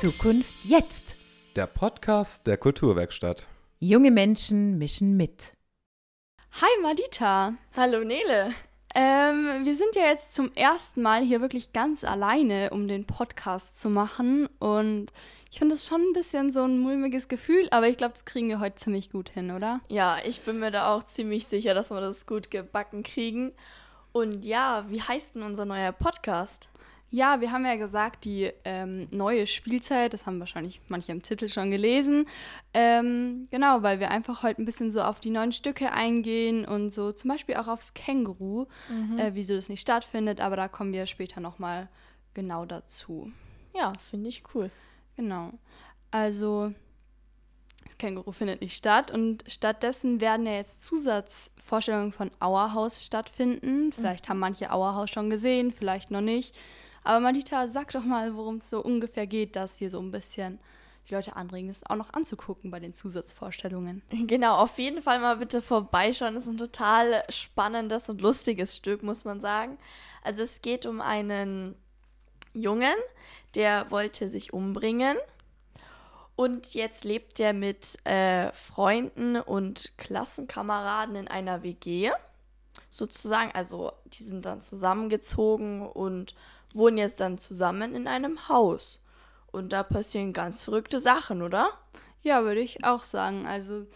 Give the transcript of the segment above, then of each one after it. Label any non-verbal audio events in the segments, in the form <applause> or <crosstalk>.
Zukunft jetzt. Der Podcast der Kulturwerkstatt. Junge Menschen mischen mit. Hi Madita. Hallo Nele. Ähm, wir sind ja jetzt zum ersten Mal hier wirklich ganz alleine, um den Podcast zu machen. Und ich finde das schon ein bisschen so ein mulmiges Gefühl, aber ich glaube, das kriegen wir heute ziemlich gut hin, oder? Ja, ich bin mir da auch ziemlich sicher, dass wir das gut gebacken kriegen. Und ja, wie heißt denn unser neuer Podcast? Ja, wir haben ja gesagt, die ähm, neue Spielzeit, das haben wahrscheinlich manche im Titel schon gelesen. Ähm, genau, weil wir einfach heute ein bisschen so auf die neuen Stücke eingehen und so zum Beispiel auch aufs Känguru, mhm. äh, wieso das nicht stattfindet, aber da kommen wir später nochmal genau dazu. Ja, finde ich cool. Genau. Also, das Känguru findet nicht statt und stattdessen werden ja jetzt Zusatzvorstellungen von Auerhaus stattfinden. Vielleicht mhm. haben manche Auerhaus schon gesehen, vielleicht noch nicht. Aber Madita, sag doch mal, worum es so ungefähr geht, dass wir so ein bisschen die Leute anregen, es auch noch anzugucken bei den Zusatzvorstellungen. Genau, auf jeden Fall mal bitte vorbeischauen. Das ist ein total spannendes und lustiges Stück, muss man sagen. Also es geht um einen Jungen, der wollte sich umbringen. Und jetzt lebt er mit äh, Freunden und Klassenkameraden in einer WG. Sozusagen, also die sind dann zusammengezogen und wohnen jetzt dann zusammen in einem Haus. Und da passieren ganz verrückte Sachen, oder? Ja, würde ich auch sagen. Also,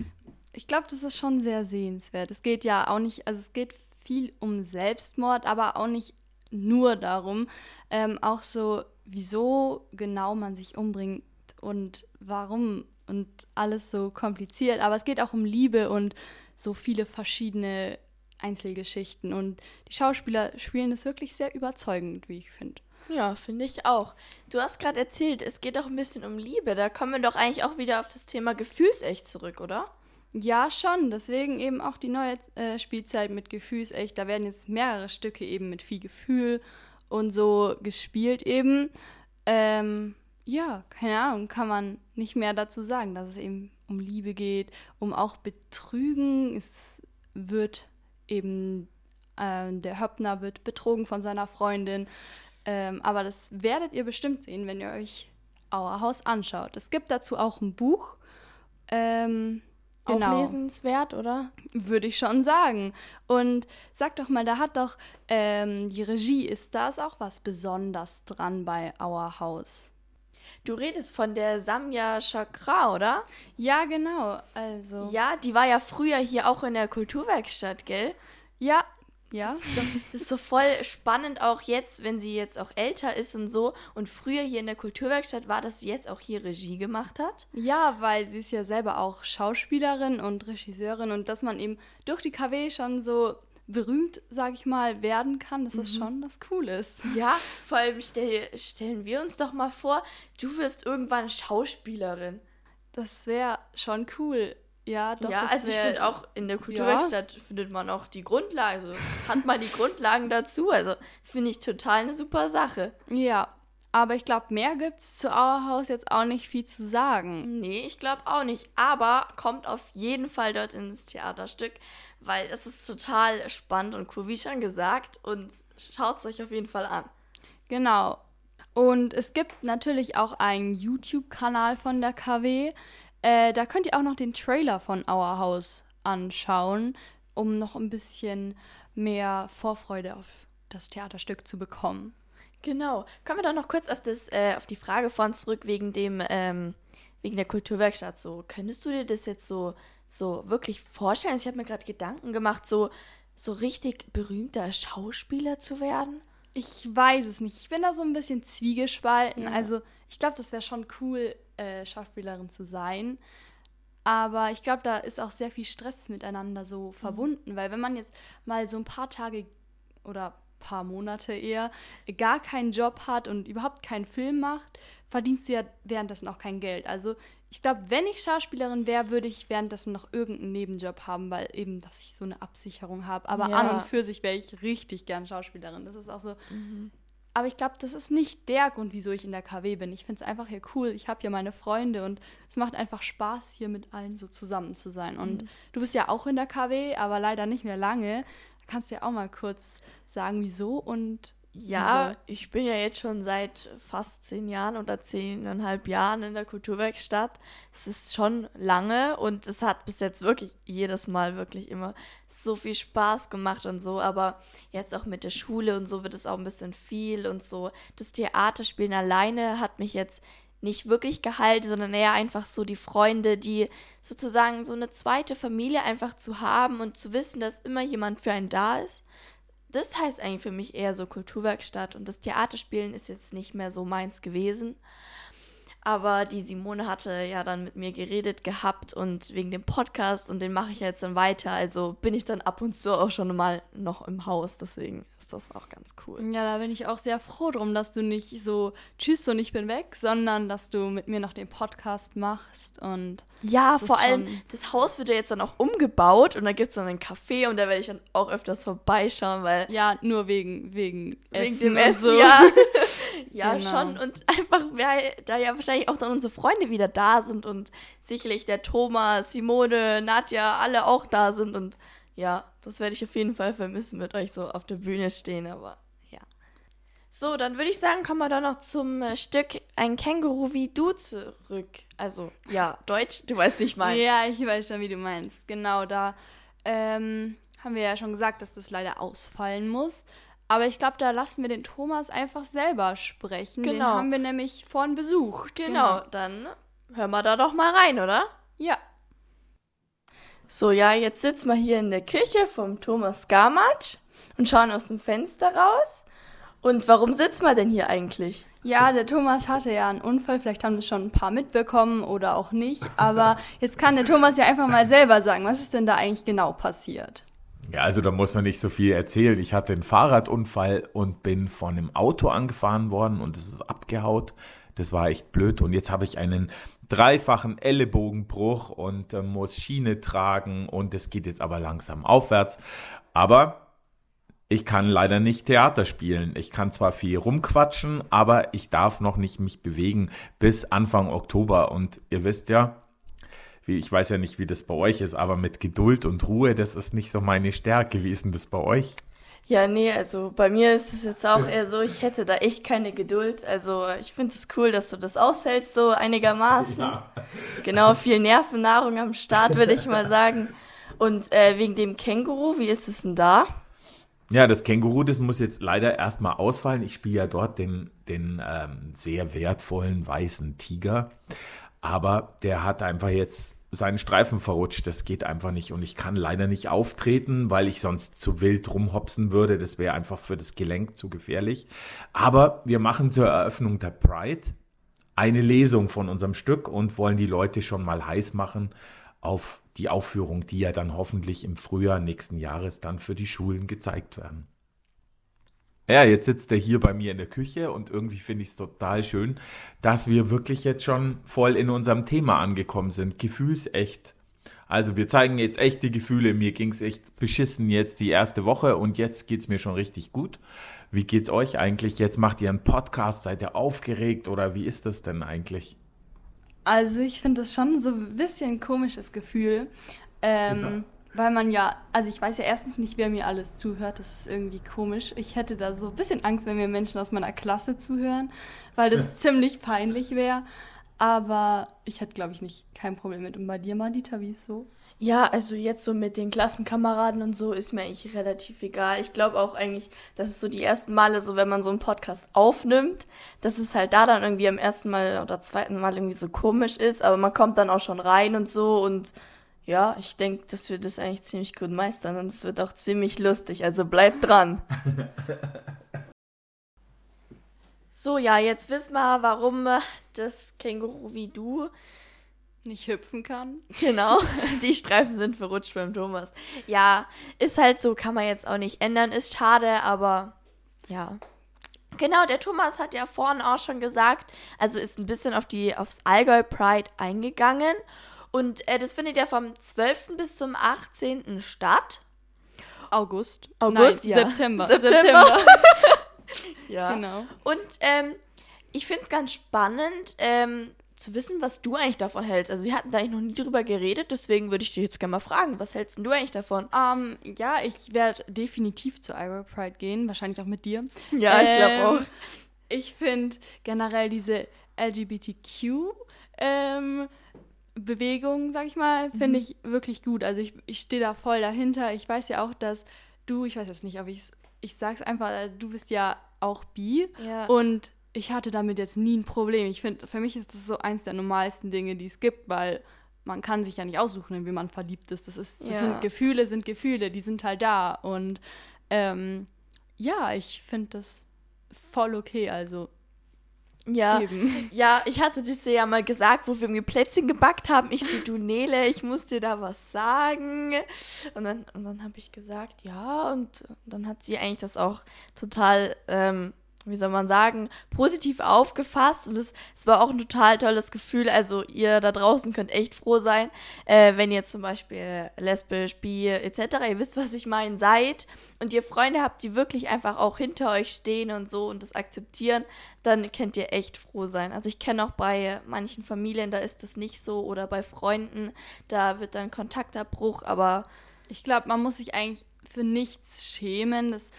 ich glaube, das ist schon sehr sehenswert. Es geht ja auch nicht, also es geht viel um Selbstmord, aber auch nicht nur darum. Ähm, auch so, wieso genau man sich umbringt und warum und alles so kompliziert. Aber es geht auch um Liebe und so viele verschiedene Einzelgeschichten. Und die Schauspieler spielen es wirklich sehr überzeugend, wie ich finde. Ja, finde ich auch. Du hast gerade erzählt, es geht auch ein bisschen um Liebe. Da kommen wir doch eigentlich auch wieder auf das Thema Gefühlsecht zurück, oder? Ja, schon. Deswegen eben auch die neue äh, Spielzeit mit Gefühlsecht. Da werden jetzt mehrere Stücke eben mit viel Gefühl und so gespielt eben. Ähm, ja, keine Ahnung, kann man nicht mehr dazu sagen, dass es eben um Liebe geht, um auch Betrügen. Es wird eben äh, der Höppner wird betrogen von seiner Freundin. Ähm, aber das werdet ihr bestimmt sehen, wenn ihr euch Auerhaus anschaut. Es gibt dazu auch ein Buch. Ähm, genau. Auch lesenswert, oder? Würde ich schon sagen. Und sag doch mal, da hat doch ähm, die Regie, ist da auch was Besonderes dran bei Auerhaus? Du redest von der Samya Chakra, oder? Ja, genau. Also. Ja, die war ja früher hier auch in der Kulturwerkstatt, gell? Ja, ja. Das ist, doch, das ist so voll spannend auch jetzt, wenn sie jetzt auch älter ist und so. Und früher hier in der Kulturwerkstatt war, dass sie jetzt auch hier Regie gemacht hat. Ja, weil sie ist ja selber auch Schauspielerin und Regisseurin und dass man eben durch die KW schon so berühmt, sag ich mal, werden kann, das mhm. ist schon das Cooles. <laughs> Ja, vor allem stell, stellen wir uns doch mal vor, du wirst irgendwann Schauspielerin. Das wäre schon cool. Ja, doch. Ja, also ich finde auch in der Kulturwerkstatt ja. findet man auch die Grundlagen, also hat man die Grundlagen dazu. Also finde ich total eine super Sache. Ja, aber ich glaube, mehr gibt es zu Auerhaus jetzt auch nicht viel zu sagen. Nee, ich glaube auch nicht. Aber kommt auf jeden Fall dort ins Theaterstück, weil es ist total spannend und cool, wie schon gesagt. Und schaut es euch auf jeden Fall an. Genau. Und es gibt natürlich auch einen YouTube-Kanal von der KW. Äh, da könnt ihr auch noch den Trailer von Auerhaus anschauen, um noch ein bisschen mehr Vorfreude auf das Theaterstück zu bekommen. Genau. Kommen wir doch noch kurz auf, das, äh, auf die Frage von zurück wegen dem, ähm, wegen der Kulturwerkstatt. So, könntest du dir das jetzt so, so wirklich vorstellen? Ich habe mir gerade Gedanken gemacht, so, so richtig berühmter Schauspieler zu werden. Ich weiß es nicht. Ich bin da so ein bisschen zwiegespalten. Ja. Also, ich glaube, das wäre schon cool, äh, Schauspielerin zu sein. Aber ich glaube, da ist auch sehr viel Stress miteinander so mhm. verbunden, weil wenn man jetzt mal so ein paar Tage oder paar Monate eher, gar keinen Job hat und überhaupt keinen Film macht, verdienst du ja währenddessen auch kein Geld. Also ich glaube, wenn ich Schauspielerin wäre, würde ich währenddessen noch irgendeinen Nebenjob haben, weil eben, dass ich so eine Absicherung habe. Aber ja. an und für sich wäre ich richtig gern Schauspielerin. Das ist auch so. Mhm. Aber ich glaube, das ist nicht der Grund, wieso ich in der KW bin. Ich finde es einfach hier cool. Ich habe hier meine Freunde und es macht einfach Spaß, hier mit allen so zusammen zu sein. Und mhm. du bist ja auch in der KW, aber leider nicht mehr lange. Kannst du ja auch mal kurz sagen, wieso und Ja, Wieso? ich bin ja jetzt schon seit fast zehn Jahren oder zehneinhalb Jahren in der Kulturwerkstatt. Es ist schon lange und es hat bis jetzt wirklich jedes Mal wirklich immer so viel Spaß gemacht und so. Aber jetzt auch mit der Schule und so wird es auch ein bisschen viel und so. Das Theaterspielen alleine hat mich jetzt nicht wirklich gehalten, sondern eher einfach so die Freunde, die sozusagen so eine zweite Familie einfach zu haben und zu wissen, dass immer jemand für einen da ist das heißt eigentlich für mich eher so Kulturwerkstatt und das Theaterspielen ist jetzt nicht mehr so meins gewesen. Aber die Simone hatte ja dann mit mir geredet gehabt und wegen dem Podcast und den mache ich jetzt dann weiter. Also bin ich dann ab und zu auch schon mal noch im Haus. Deswegen ist das auch ganz cool. Ja, da bin ich auch sehr froh drum, dass du nicht so tschüss und ich bin weg, sondern dass du mit mir noch den Podcast machst und Ja, vor allem, das Haus wird ja jetzt dann auch umgebaut und da gibt es dann ein Café und da werde ich dann auch öfters vorbeischauen, weil ja, nur wegen wegen wegen Essen dem Essen, so. ja. <laughs> ja, Genau. schon. Und einfach, weil da ja wahrscheinlich auch dann unsere Freunde wieder da sind und sicherlich der Thomas, Simone, Nadja, alle auch da sind. Und ja, das werde ich auf jeden Fall vermissen, mit euch so auf der Bühne stehen, aber ja. So, dann würde ich sagen, kommen wir doch noch zum äh, Stück Ein Känguru wie du zurück. Also, ja, Deutsch, du weißt, wie ich meine. Ja, ich weiß schon, wie du meinst. Genau, da ähm, haben wir ja schon gesagt, dass das leider ausfallen muss. Aber ich glaube, da lassen wir den Thomas einfach selber sprechen. Den Genau. haben wir nämlich vorhin besucht. Genau, dann hören wir da doch mal rein, oder? Ja. So, ja, jetzt sitzen wir hier in der Küche vom Thomas Gamatsch und schauen aus dem Fenster raus. Und warum sitzen wir denn hier eigentlich? Ja, der Thomas hatte ja einen Unfall. Vielleicht haben das schon ein paar mitbekommen oder auch nicht. Aber <laughs> jetzt kann der Thomas ja einfach mal selber sagen, was ist denn da eigentlich genau passiert? Ja, also da muss man nicht so viel erzählen. Ich hatte einen Fahrradunfall und bin von einem Auto angefahren worden und es ist abgehaut. Das war echt blöd. Und jetzt habe ich einen dreifachen Ellenbogenbruch und äh, muss Schiene tragen und es geht jetzt aber langsam aufwärts. Aber ich kann leider nicht Theater spielen. Ich kann zwar viel rumquatschen, aber ich darf noch nicht mich bewegen bis Anfang Oktober. Und ihr wisst ja, wie, ich weiß ja nicht, wie das bei euch ist, aber mit Geduld und Ruhe, das ist nicht so meine Stärke. Wie ist denn das bei euch? Ja, nee, also bei mir ist es jetzt auch eher so, ich hätte da echt keine Geduld. Also ich finde es cool, dass du das aushältst, so einigermaßen. <laughs> Genau, viel Nervennahrung am Start, würde ich mal sagen. Und äh, wegen dem Känguru, wie ist es denn da? Ja, das Känguru, das muss jetzt leider erstmal ausfallen. Ich spiele ja dort den, den ähm, sehr wertvollen weißen Tiger. Aber der hat einfach jetzt seinen Streifen verrutscht. Das geht einfach nicht. Und ich kann leider nicht auftreten, weil ich sonst zu wild rumhopsen würde. Das wäre einfach für das Gelenk zu gefährlich. Aber wir machen zur Eröffnung der Pride eine Lesung von unserem Stück und wollen die Leute schon mal heiß machen auf die Aufführung, die ja dann hoffentlich im Frühjahr nächsten Jahres dann für die Schulen gezeigt werden. Ja, jetzt sitzt er hier bei mir in der Küche und irgendwie finde ich es total schön, dass wir wirklich jetzt schon voll in unserem Thema angekommen sind. Gefühlsecht. Also wir zeigen jetzt echte Gefühle. Mir ging's echt beschissen jetzt die erste Woche und jetzt geht's mir schon richtig gut. Wie geht's euch eigentlich? Jetzt macht ihr einen Podcast, seid ihr aufgeregt oder wie ist das denn eigentlich? Also ich finde das schon so ein bisschen komisches Gefühl, ähm, weil man ja, also ich weiß ja erstens nicht, wer mir alles zuhört, das ist irgendwie komisch. Ich hätte da so ein bisschen Angst, wenn mir Menschen aus meiner Klasse zuhören, weil das <laughs> ziemlich peinlich wäre. Aber ich hätte, glaube ich, nicht kein Problem mit. Und bei dir, Madita, wie ist so? Ja, also jetzt so mit den Klassenkameraden und so ist mir eigentlich relativ egal. Ich glaube auch eigentlich, dass es so die ersten Male, so wenn man so einen Podcast aufnimmt, dass es halt da dann irgendwie am ersten Mal oder zweiten Mal irgendwie so komisch ist, aber man kommt dann auch schon rein und so und ja, ich denke, dass wir das eigentlich ziemlich gut meistern und es wird auch ziemlich lustig, also bleibt dran. <laughs> so, ja, jetzt wissen wir, warum äh, das Känguru wie du Nicht hüpfen kann? <laughs> Genau, <laughs> die Streifen sind verrutscht beim Thomas. Ja, ist halt so, kann man jetzt auch nicht ändern, ist schade, aber ja. Genau, der Thomas hat ja vorhin auch schon gesagt, also ist ein bisschen auf die, aufs Allgäu Pride eingegangen. Und äh, das findet ja vom 12. bis zum 18. statt. August. August, Nein, ja. September. <laughs> September. <laughs> Ja. Genau. Und ähm, ich finde es ganz spannend ähm, zu wissen, was du eigentlich davon hältst. Also wir hatten da eigentlich noch nie drüber geredet, deswegen würde ich dich jetzt gerne mal fragen, was hältst denn du eigentlich davon? Ähm, ja, ich werde definitiv zur Ira Pride gehen, wahrscheinlich auch mit dir. Ja, ich glaube Ähm, auch. Ich finde generell diese LGBTQ ähm, Bewegung, sag ich mal, Mhm. finde ich wirklich gut. Also ich, ich stehe da voll dahinter. Ich weiß ja auch, dass du, ich weiß jetzt nicht, ob ich ich sag's einfach, äh, du bist ja auch bi Ja. und ich hatte damit jetzt nie ein Problem. Ich finde, für mich ist das so eins der normalsten Dinge, die es gibt, weil man kann sich ja nicht aussuchen, in wie man verliebt ist. Das, ist, das Ja. sind Gefühle, sind Gefühle, die sind halt da. Und ähm, ja, ich finde das voll okay. Also ja. eben. <laughs> Ja, ich hatte das ja mal gesagt, wo wir mir Plätzchen gebackt haben. Ich so, du Nele, ich muss dir da was sagen. Und dann, und dann habe ich gesagt, ja. Und dann hat sie eigentlich das auch total, ähm, wie soll man sagen, positiv aufgefasst. Und es, es war auch ein total tolles Gefühl. Also ihr da draußen könnt echt froh sein, äh, wenn ihr zum Beispiel lesbisch, bi, etc., ihr wisst, was ich meine, seid. Und ihr Freunde habt, die wirklich einfach auch hinter euch stehen und so und das akzeptieren dann könnt ihr echt froh sein. Also ich kenne auch bei manchen Familien, da ist das nicht so oder bei Freunden, da wird dann Kontaktabbruch, aber Ich glaube, man muss sich eigentlich für nichts schämen. Das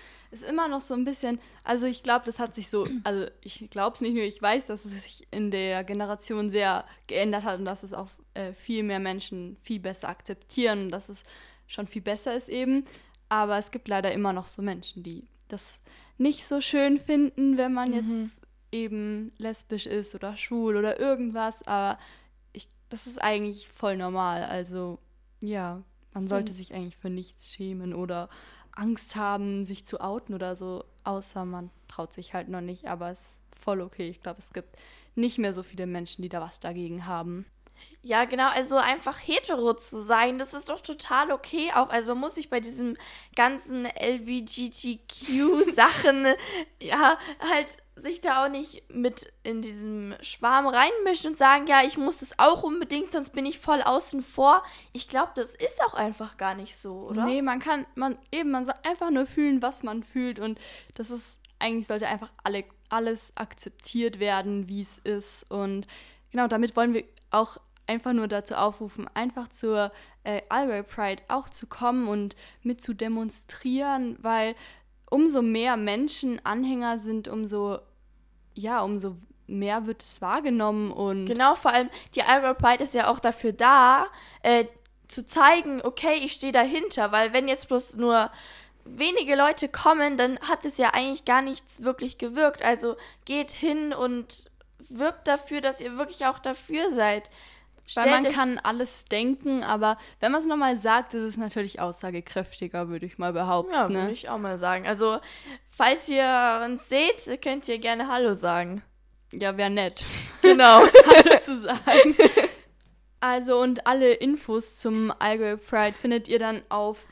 ist immer noch so ein bisschen, also ich glaube, das hat sich so, also ich glaube es nicht nur, ich weiß, dass es sich in der Generation sehr geändert hat und dass es auch äh, viel mehr Menschen viel besser akzeptieren und dass es schon viel besser ist eben. Aber es gibt leider immer noch so Menschen, die das nicht so schön finden, wenn man jetzt eben lesbisch ist oder schwul oder irgendwas. Aber ich, das ist eigentlich voll normal. Also ja, man sollte sich eigentlich für nichts schämen oder Angst haben, sich zu outen oder so, außer man traut sich halt noch nicht. Aber es ist voll okay. Ich glaube, es gibt nicht mehr so viele Menschen, die da was dagegen haben. ja, genau, also einfach hetero zu sein, das ist doch total okay auch. Also man muss sich bei diesem ganzen LGBTQ-Sachen, <laughs> ja, halt sich da auch nicht mit in diesem Schwarm reinmischen und sagen, ja, ich muss es auch unbedingt, sonst bin ich voll außen vor. Ich glaube, das ist auch einfach gar nicht so, oder? Nee, man kann, man eben, man soll einfach nur fühlen, was man fühlt und das ist, eigentlich sollte einfach alle, alles akzeptiert werden, wie es ist und genau, damit wollen wir auch einfach nur dazu aufrufen, einfach zur äh, Allgäu Pride auch zu kommen und mit zu demonstrieren, weil umso mehr Menschen Anhänger sind, umso, ja, umso mehr wird es wahrgenommen und Genau, vor allem die Allgäu Pride ist ja auch dafür da, äh, zu zeigen, okay, ich stehe dahinter, weil wenn jetzt bloß nur wenige Leute kommen, dann hat es ja eigentlich gar nichts wirklich gewirkt. Also geht hin und wirbt dafür, dass ihr wirklich auch dafür seid. Weil man kann alles denken, aber wenn man es nochmal sagt, ist es natürlich aussagekräftiger, würde ich mal behaupten. Ja, würde ne? ich auch mal sagen. Also, falls ihr uns seht, könnt ihr gerne Hallo sagen. ja wäre nett, Genau. <laughs> Hallo zu sagen. Also und alle Infos zum Allgäu Pride findet ihr dann auf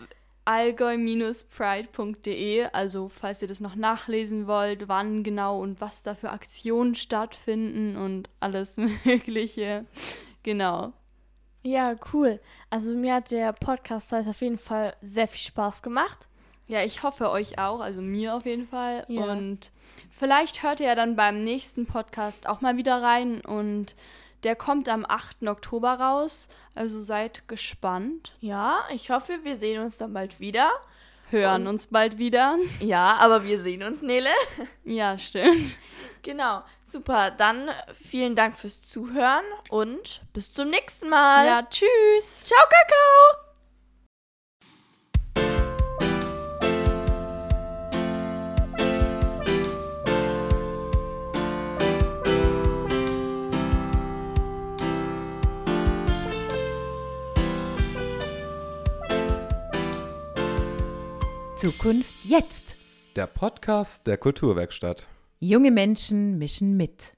allgäu-pride.de. Also falls ihr das noch nachlesen wollt, wann genau und was da für Aktionen stattfinden und alles <laughs> Mögliche. Genau. ja, cool. Also, mir hat der Podcast heute auf jeden Fall sehr viel Spaß gemacht. Ja, ich hoffe euch auch, also mir auf jeden Fall. Ja. Und vielleicht hört ihr ja dann beim nächsten Podcast auch mal wieder rein. Und der kommt am 8. Oktober raus. Also seid gespannt. Ja, ich hoffe, wir sehen uns dann bald wieder. Hören Und- uns bald wieder. Ja, aber wir sehen uns, Nele. Ja, stimmt. Genau, super. Dann vielen Dank fürs Zuhören und bis zum nächsten Mal. Ja, tschüss. Ciao, Kakao. Zukunft jetzt. Der Podcast der Kulturwerkstatt. Junge Menschen mischen mit.